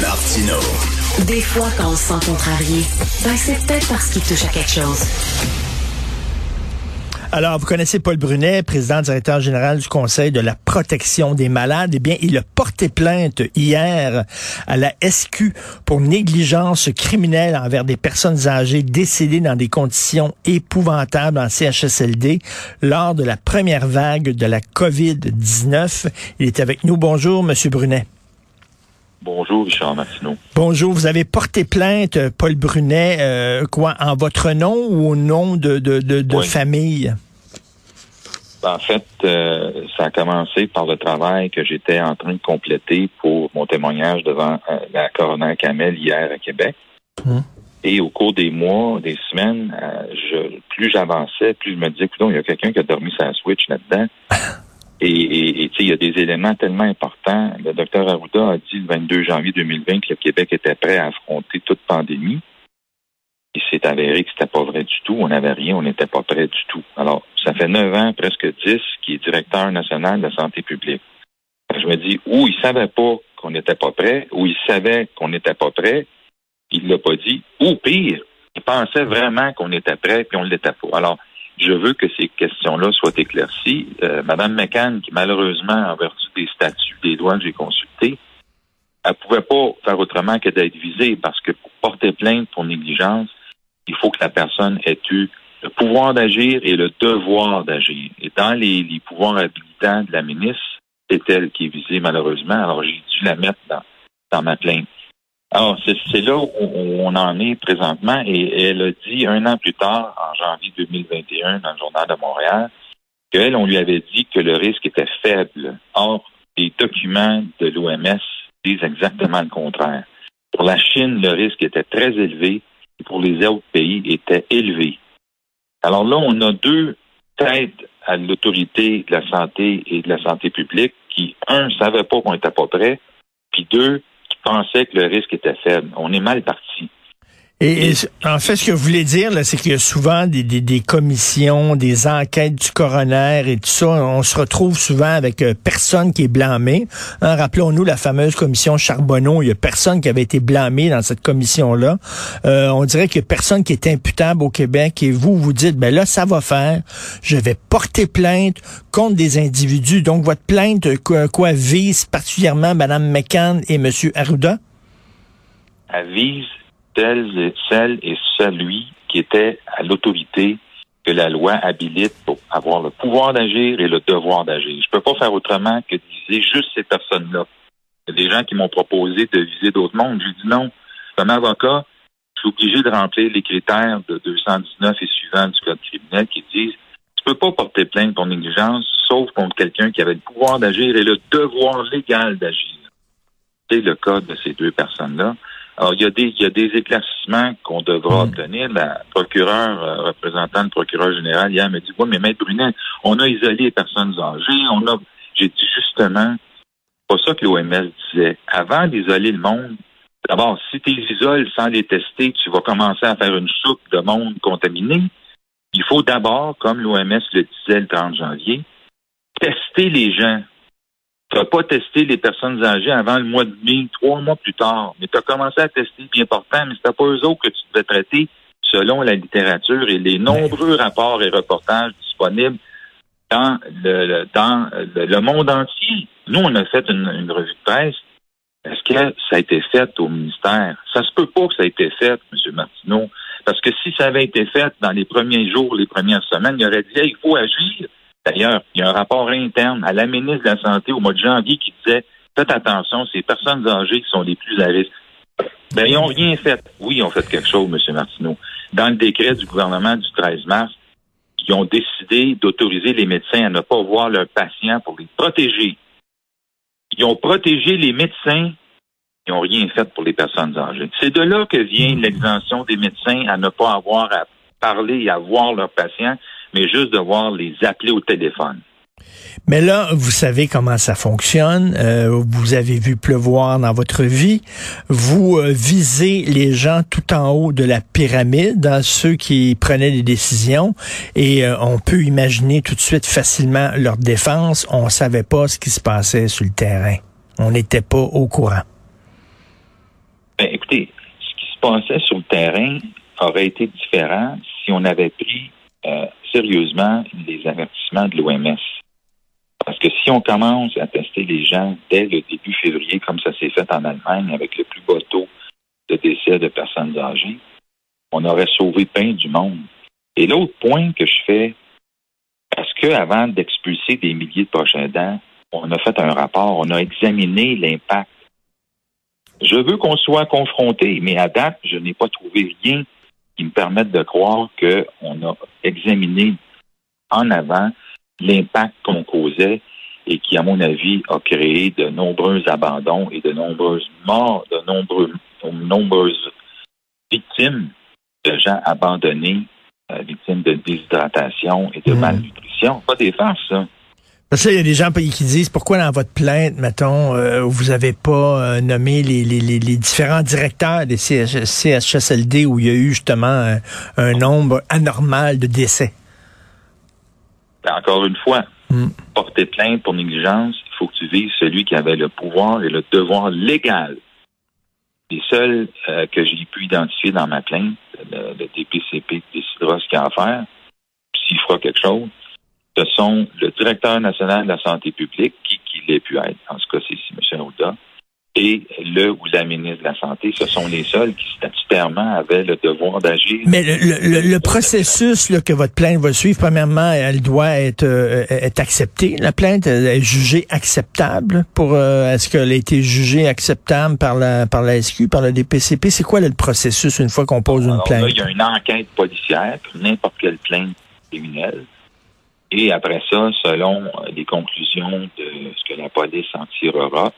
Martino. Des fois, quand on se sent contrarié, ben c'est peut-être parce qu'il touche à quelque chose. Alors, vous connaissez Paul Brunet, président directeur général du Conseil de la protection des malades. Eh bien, il a porté plainte hier à la SQ pour négligence criminelle envers des personnes âgées décédées dans des conditions épouvantables en CHSLD lors de la première vague de la COVID-19. Il est avec nous. Bonjour, Monsieur Brunet. Bonjour, Richard Martineau. Bonjour, vous avez porté plainte, Paul Brunet, euh, quoi, en votre nom ou au nom de, de, de, de famille? En fait, euh, ça a commencé par le travail que j'étais en train de compléter pour mon témoignage devant euh, la coroner Kamel hier à Québec. Hum. Et au cours des mois, des semaines, je, plus j'avançais, plus je me disais, écoute, il y a quelqu'un qui a dormi sa switch là-dedans. Et, et, il y a des éléments tellement importants. Le docteur Arruda a dit le 22 janvier 2020 que le Québec était prêt à affronter toute pandémie. Il s'est avéré que c'était pas vrai du tout. On n'avait rien, on n'était pas prêt du tout. Alors, ça fait neuf ans, presque dix, qu'il est directeur national de la santé publique. Je me dis, ou il savait pas qu'on n'était pas prêt, ou il savait qu'on n'était pas prêt, il l'a pas dit, ou pire, il pensait vraiment qu'on était prêt, puis on l'était pas. Alors, je veux que ces questions-là soient éclaircies. Euh, Madame McCann, qui malheureusement, en vertu des statuts des lois que j'ai consultés, elle pouvait pas faire autrement que d'être visée parce que pour porter plainte pour négligence, il faut que la personne ait eu le pouvoir d'agir et le devoir d'agir. Et dans les, pouvoirs habilitants de la ministre, c'est elle qui est visée malheureusement. Alors j'ai dû la mettre dans, dans ma plainte. Alors, c'est là où on en est présentement et elle a dit un an plus tard, en janvier 2021, dans le journal de Montréal, qu'elle, on lui avait dit que le risque était faible. Or, les documents de l'OMS disent exactement le contraire. Pour la Chine, le risque était très élevé et pour les autres pays était élevé. Alors là, on a deux têtes à l'autorité de la santé et de la santé publique qui, un, ne savaient pas qu'on était pas prêt, puis deux, pensait que le risque était faible. On est mal parti. Et, en fait, ce que vous voulez dire, c'est qu'il y a souvent des, des, commissions, des enquêtes du coroner et tout ça. On se retrouve souvent avec euh, personne qui est blâmé. Hein, Rappelons-nous la fameuse commission Charbonneau. Il y a personne qui avait été blâmé dans cette commission-là. Euh, on dirait qu'il y a personne qui est imputable au Québec. Et vous, vous dites, ben là, ça va faire. Je vais porter plainte contre des individus. Donc, votre plainte, quoi, quoi vise particulièrement Mme McCann et M. Arruda? Elle vise celle et celui qui était à l'autorité que la loi habilite pour avoir le pouvoir d'agir et le devoir d'agir. Je peux pas faire autrement que de viser juste ces personnes-là. Il y a des gens qui m'ont proposé de viser d'autres mondes. J'ai dit non. Comme avocat, je suis obligé de remplir les critères de 219 et suivants du Code criminel qui disent tu peux pas porter plainte pour négligence sauf contre quelqu'un qui avait le pouvoir d'agir et le devoir légal d'agir. C'est le cas de ces deux personnes-là. Alors, il y a des, il y a des éclaircissements qu'on devra hmm. obtenir. La procureure, euh, représentant le procureur général, hier me dit, ouais, mais Maître Brunet, on a isolé les personnes âgées, on a, j'ai dit justement, pas ça que l'OMS disait. Avant d'isoler le monde, d'abord, si tu les isoles sans les tester, tu vas commencer à faire une soupe de monde contaminé. Il faut d'abord, comme l'OMS le disait le 30 janvier, tester les gens tu n'as pas testé les personnes âgées avant le mois de mai, trois mois plus tard. Mais tu as commencé à tester bien portant, mais c'était pas eux autres que tu devais traiter selon la littérature et les nombreux rapports et reportages disponibles dans le, dans le, monde entier. Nous, on a fait une, revue de presse. Est-ce que ça a été fait au ministère? Ça se peut pas que ça ait été fait, M. Martineau. Parce que si ça avait été fait dans les premiers jours, les premières semaines, il aurait dit, il faut agir. D'ailleurs, il y a un rapport interne à la ministre de la Santé au mois de janvier qui disait faites attention, ces personnes âgées qui sont les plus à risque. Ben, ils n'ont rien fait. Oui, ils ont fait quelque chose, M. Martineau. Dans le décret du gouvernement du 13 mars, ils ont décidé d'autoriser les médecins à ne pas voir leurs patients pour les protéger. Ils ont protégé les médecins, ils n'ont rien fait pour les personnes âgées. C'est de là que vient l'exemption des médecins à ne pas avoir à parler et à voir leurs patients mais juste devoir les appeler au téléphone. Mais là, vous savez comment ça fonctionne. Euh, vous avez vu pleuvoir dans votre vie. Vous euh, visez les gens tout en haut de la pyramide, dans ceux qui prenaient des décisions, et euh, on peut imaginer tout de suite facilement leur défense. On savait pas ce qui se passait sur le terrain. On n'était pas au courant. Ben, écoutez, ce qui se passait sur le terrain aurait été différent si on avait pris sérieusement les avertissements de l'OMS. Parce que si on commence à tester les gens dès le début février, comme ça s'est fait en Allemagne, avec le plus bas taux de décès de personnes âgées, on aurait sauvé plein du monde. Et l'autre point que je fais, parce que avant d'expulser des milliers de prochains dents, on a fait un rapport, on a examiné l'impact. Je veux qu'on soit confronté, mais à date, je n'ai pas trouvé rien qui me permette de croire qu'on a examiné en avant l'impact qu'on causait et qui, à mon avis, a créé de nombreux abandons et de nombreuses morts, de nombreux, nombreuses victimes de gens abandonnés, euh, victimes de déshydratation et de mmh. malnutrition. Pas des farces, ça. Parce qu'il y a des gens qui disent pourquoi dans votre plainte, mettons, euh, vous avez pas euh, nommé les, les, les, différents directeurs des CHSLD où il y a eu justement un nombre anormal de décès? Ben, encore une fois, hmm. porter plainte pour négligence, il faut que tu vises celui qui avait le pouvoir et le devoir légal. Les seuls euh, que j'ai pu identifier dans ma plainte, le, DPCP décidera ce qu'il a à faire, s'il fera quelque chose, ce sont le directeur national de la santé publique, qui, qui l'ait pu être, en ce cas c'est M. Ouda, et le ou la ministre de la Santé, ce sont les seuls qui statutairement avaient le devoir d'agir. Mais le, processus que votre plainte va suivre, premièrement, elle doit être, euh, être acceptée. La plainte est jugée acceptable pour euh, est-ce qu'elle a été jugée acceptable par la par la SQ, par le DPCP? C'est quoi le processus une fois qu'on pose une plainte? il y a une enquête policière, n'importe quelle plainte criminelle. Et après ça, selon les conclusions de ce que la police en tirera,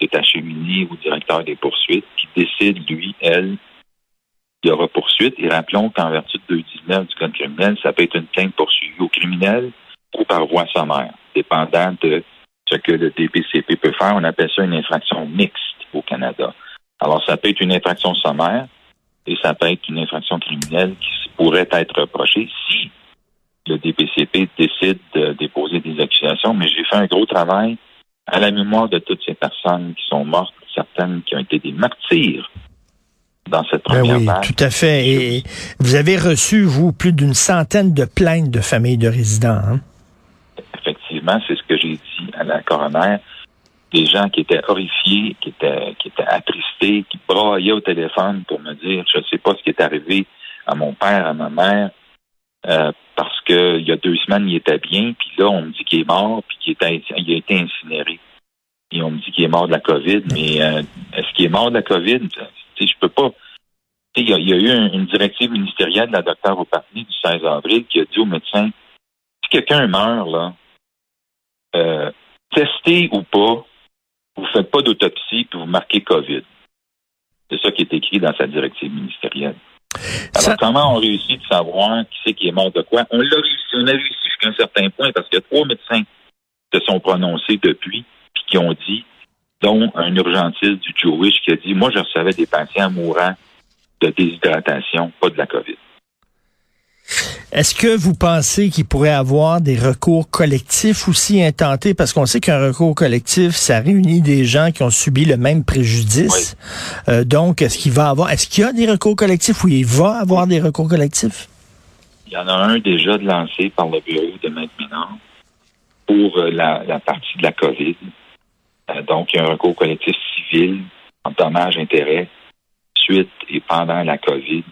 est acheminé au directeur des poursuites qui décide, lui, elle, il y aura poursuite. Et rappelons qu'en vertu de 219 du Code criminel, ça peut être une plainte poursuivie au criminel ou par voie sommaire, dépendant de ce que le DPCP peut faire. On appelle ça une infraction mixte au Canada. Alors, ça peut être une infraction sommaire et ça peut être une infraction criminelle qui pourrait être reprochée le DPCP décide de déposer des accusations. Mais j'ai fait un gros travail à la mémoire de toutes ces personnes qui sont mortes, certaines qui ont été des martyrs dans cette ben première ben oui, Tout à fait. Et vous avez reçu, vous, plus d'une centaine de plaintes de familles de résidents. Hein? Effectivement, c'est ce que j'ai dit à la coroner. Des gens qui étaient horrifiés, qui étaient, qui étaient attristés, qui braillaient au téléphone pour me dire, je ne sais pas ce qui est arrivé à mon père, à ma mère, euh, qu'il y a deux semaines, il était bien, puis là, on me dit qu'il est mort, puis qu'il a été incinéré. Et on me dit qu'il est mort de la COVID, mais euh, est-ce qu'il est mort de la COVID? Je peux pas. Il y, a, eu une directive ministérielle de la docteure au du 16 avril qui a dit aux médecins si quelqu'un meurt, là, euh, ou pas, vous faites pas d'autopsie puis vous marquez COVID. C'est ça qui est écrit dans sa directive ministérielle. Alors, comment on réussit de savoir qui c'est qui est mort de quoi? On l'a réussi, on a réussi jusqu'à un certain point parce qu'il y a trois médecins qui se sont prononcés depuis puis qui ont dit, dont un urgentiste du Jewish qui a dit, moi, je recevais des patients mourants de déshydratation, pas de la COVID. Est-ce que vous pensez qu'il pourrait avoir des recours collectifs aussi intentés? Parce qu'on sait qu'un recours collectif, ça réunit des gens qui ont subi le même préjudice. Euh, donc, est-ce qu'il va avoir, est-ce qu'il y a des recours collectifs ou il va avoir des recours collectifs? Il y en a un déjà de lancé par le bureau de Maître Ménard pour euh, la, partie de la COVID. Euh, donc, il y a un recours collectif civil en dommages-intérêts suite et pendant la COVID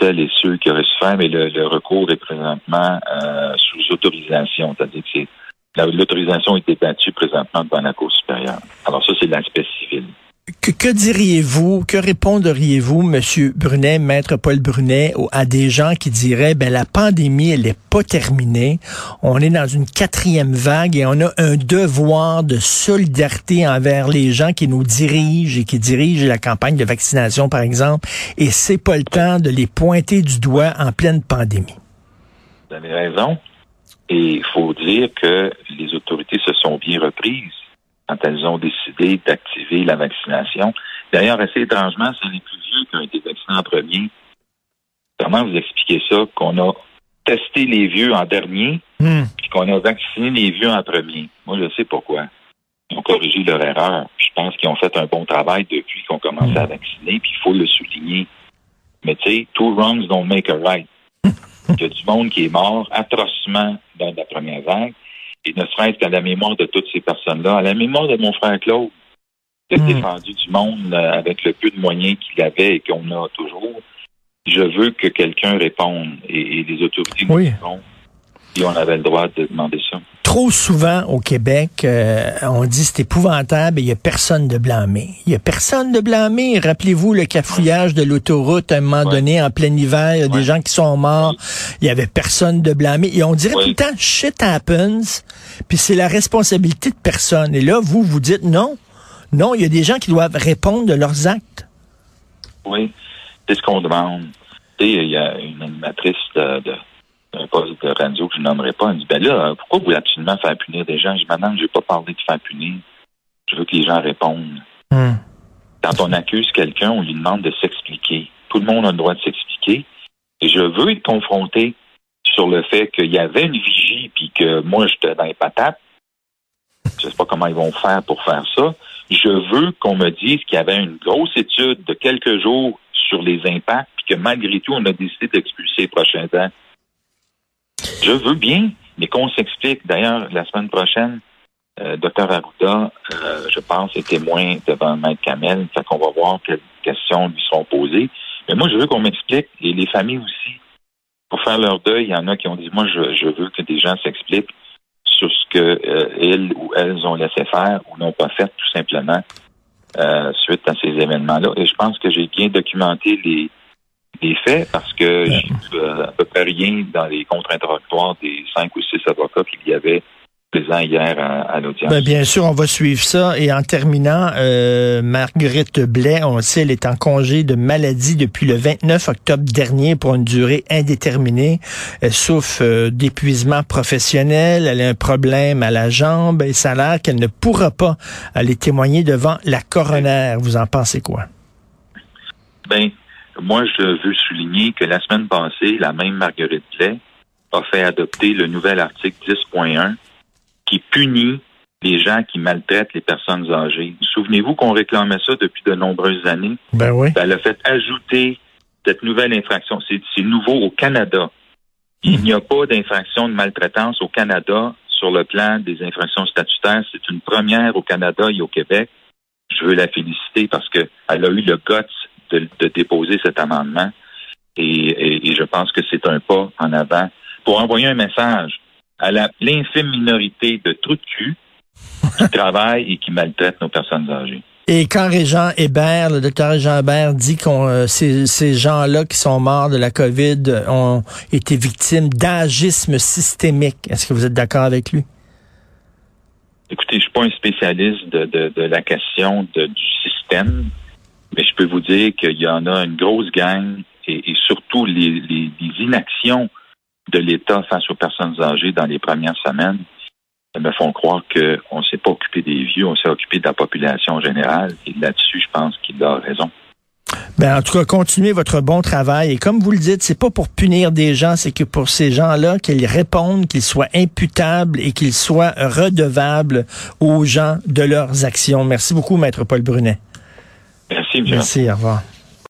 celles et ceux qui auraient souffert, mais le, recours est présentement euh, sous autorisation, c'est-à-dire que l'autorisation est débattue présentement devant la Cour supérieure. Alors ça, c'est l'aspect civil. Que, diriez-vous, que répondriez-vous, Monsieur Brunet, Maître Paul Brunet, à des gens qui diraient, ben la pandémie, elle n'est pas terminée, on est dans une quatrième vague et on a un devoir de solidarité envers les gens qui nous dirigent et qui dirigent la campagne de vaccination, par exemple, et c'est pas le temps de les pointer du doigt en pleine pandémie. Vous avez raison. Et il faut dire que les autorités se sont bien reprises quand elles ont décidé d'activer la vaccination. D'ailleurs, assez étrangement, c'est les plus vieux qui ont été vaccinés en premier. Comment vous expliquer ça? Qu'on a testé les vieux en dernier, hmm. puis qu'on a vacciné les vieux en premier? Moi, je sais pourquoi. Ils ont corrigé leur erreur. Je pense qu'ils ont fait un bon travail depuis qu'on commençait à vacciner, puis il faut le souligner. Mais tu sais, two wrongs don't make a right. Il y a du monde qui est mort atrocement dans la première vague, et ne serait-ce qu'à la mémoire de toutes ces personnes-là, à la mémoire de mon frère Claude, qui a Mm. défendu du monde euh, avec le peu de moyens qu'il avait et qu'on a toujours. Je veux que quelqu'un réponde, et, et les autorités nous répondent. Et on avait le droit de demander ça. Trop souvent au Québec, euh, on dit c'est épouvantable et il n'y a personne de blâmé. Il n'y a personne de blâmé. Rappelez-vous le cafouillage de l'autoroute à un moment Ouais. donné en plein hiver, il y a des gens qui sont morts. Il y avait personne de blâmé. Et on dirait tout le temps shit happens, puis c'est la responsabilité de personne. Et là, vous, vous dites non. Non, il y a des gens qui doivent répondre de leurs actes. Oui, c'est ce qu'on demande. Il y a une animatrice de, de, d'un poste de radio que je nommerai pas. Elle dit, ben là, pourquoi vous voulez absolument faire punir des gens? Je dis, madame, je n'ai pas parlé de faire punir. Je veux que les gens répondent. Hmm. Quand on accuse quelqu'un, on lui demande de s'expliquer. Tout le monde a le droit de s'expliquer. Et je veux être confronté sur le fait qu'il y avait une vigie puis que moi, j'étais dans les patates. Je sais pas comment ils vont faire pour faire ça. Je veux qu'on me dise qu'il y avait une grosse étude de quelques jours sur les impacts puis que malgré tout, on a décidé d'expulser les prochains temps. Je veux bien, mais qu'on s'explique. D'ailleurs, la semaine prochaine, euh, Dr Arruda, euh, je pense, est témoin devant Maître Kamel. Fait qu'on va voir quelles questions lui seront posées. Mais moi, je veux qu'on m'explique, et les familles aussi. Pour faire leur deuil, il y en a qui ont dit, moi, je, je veux que des gens s'expliquent sur ce que euh, ils ou elles ont laissé faire ou n'ont pas fait, tout simplement, euh, suite à ces événements-là. Et je pense que j'ai bien documenté les, les faits parce que j'ai vu euh, à peu près rien dans les contre-interrogatoires des cinq ou six avocats qu'il y avait présents hier à, à l'audience. Ben, bien sûr, on va suivre ça. Et en terminant, euh, Marguerite Blais, on le sait, elle est en congé de maladie depuis le 29 octobre dernier pour une durée indéterminée. Elle souffre euh, d'épuisement professionnel, elle a un problème à la jambe et ça a l'air qu'elle ne pourra pas aller témoigner devant la coroner. Vous en pensez quoi? Ben, moi, je veux souligner que la semaine passée, la même Marguerite Blais a fait adopter le nouvel article 10.1 qui punit les gens qui maltraitent les personnes âgées. Souvenez-vous qu'on réclamait ça depuis de nombreuses années. Ben oui. Elle a fait ajouter cette nouvelle infraction. C'est c'est nouveau au Canada. Il n'y a pas d'infraction de maltraitance au Canada sur le plan des infractions statutaires. C'est une première au Canada et au Québec. Je veux la féliciter parce qu'elle a eu le guts de, de déposer cet amendement. Et, et- et je pense que c'est un pas en avant pour envoyer un message à l'infime minorité de trous de cul qui travaillent et qui maltraitent nos personnes âgées. Et quand Régent Hébert, le docteur Régent Hébert dit qu'on euh, ces, ces gens-là qui sont morts de la COVID ont été victimes d'agisme systémique, est-ce que vous êtes d'accord avec lui? Écoutez, je suis pas un spécialiste de, de, de la question de- du système, mais je peux vous dire qu'il y en a une grosse gang et, surtout les inactions de l'État face aux personnes âgées dans les premières semaines me font croire qu'on ne s'est pas occupé des vieux, on s'est occupé de la population générale. Et là-dessus, je pense qu'il a raison. Ben, en tout cas, continuez votre bon travail. Et comme vous le dites, c'est pas pour punir des gens, c'est que pour ces gens-là, qu'ils répondent, qu'ils soient imputables et qu'ils soient redevables aux gens de leurs actions. Merci beaucoup, Maître Paul Brunet. Merci, M. Merci, au revoir.